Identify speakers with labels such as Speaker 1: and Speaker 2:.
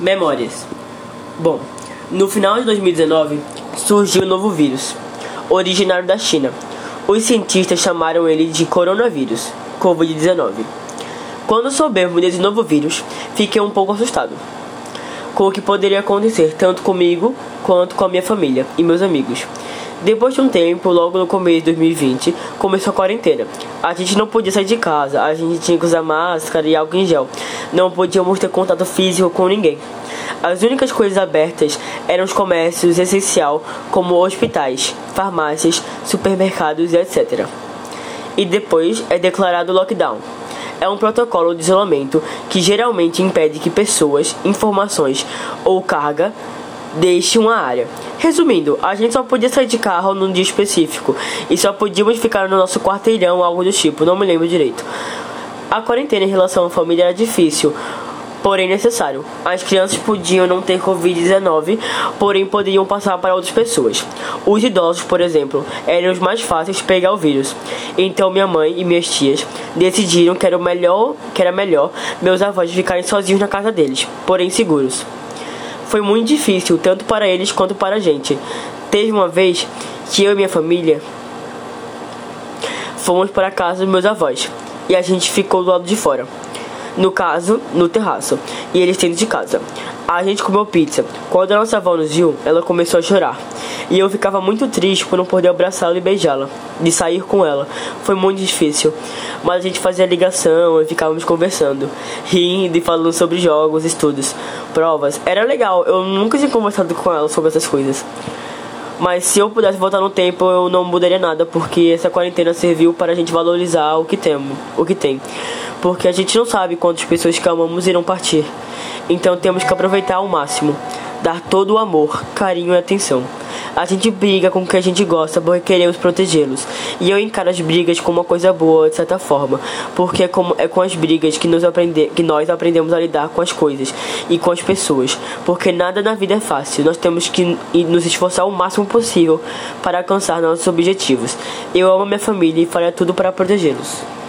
Speaker 1: Memórias. Bom, no final de 2019 surgiu um novo vírus, originário da China. Os cientistas chamaram ele de coronavírus, Covid-19. Quando soubemos desse novo vírus, fiquei um pouco assustado com o que poderia acontecer tanto comigo quanto com a minha família e meus amigos. Depois de um tempo, logo no começo de 2020, começou a quarentena. A gente não podia sair de casa, a gente tinha que usar máscara e álcool em gel. Não podíamos ter contato físico com ninguém. As únicas coisas abertas eram os comércios essencial, como hospitais, farmácias, supermercados etc. E depois é declarado lockdown. É um protocolo de isolamento que geralmente impede que pessoas, informações ou carga deixem uma área. Resumindo, a gente só podia sair de carro num dia específico e só podíamos ficar no nosso quarteirão, algo do tipo, não me lembro direito. A quarentena em relação à família era difícil, porém necessário. As crianças podiam não ter Covid-19, porém poderiam passar para outras pessoas. Os idosos, por exemplo, eram os mais fáceis de pegar o vírus. Então minha mãe e minhas tias decidiram que era melhor, que era melhor meus avós ficarem sozinhos na casa deles, porém seguros. Foi muito difícil, tanto para eles quanto para a gente. Teve uma vez que eu e minha família fomos para a casa dos meus avós e a gente ficou do lado de fora. No caso, no terraço, e eles dentro de casa. A gente comeu pizza. Quando a nossa avó nos viu, ela começou a chorar. E eu ficava muito triste por não poder abraçá-la e beijá-la, de sair com ela. Foi muito difícil. Mas a gente fazia ligação e ficávamos conversando, rindo e falando sobre jogos, estudos, provas. Era legal, eu nunca tinha conversado com ela sobre essas coisas. Mas se eu pudesse voltar no tempo, eu não mudaria nada, porque essa quarentena serviu para a gente valorizar o que temos, o que tem. Porque a gente não sabe quantas pessoas que amamos irão partir. Então temos que aproveitar ao máximo, dar todo o amor, carinho e atenção. A gente briga com o que a gente gosta porque queremos protegê-los. E eu encaro as brigas como uma coisa boa, de certa forma. Porque é, como, é com as brigas que, nos aprende, que nós aprendemos a lidar com as coisas e com as pessoas. Porque nada na vida é fácil. Nós temos que nos esforçar o máximo possível para alcançar nossos objetivos. Eu amo minha família e farei tudo para protegê-los.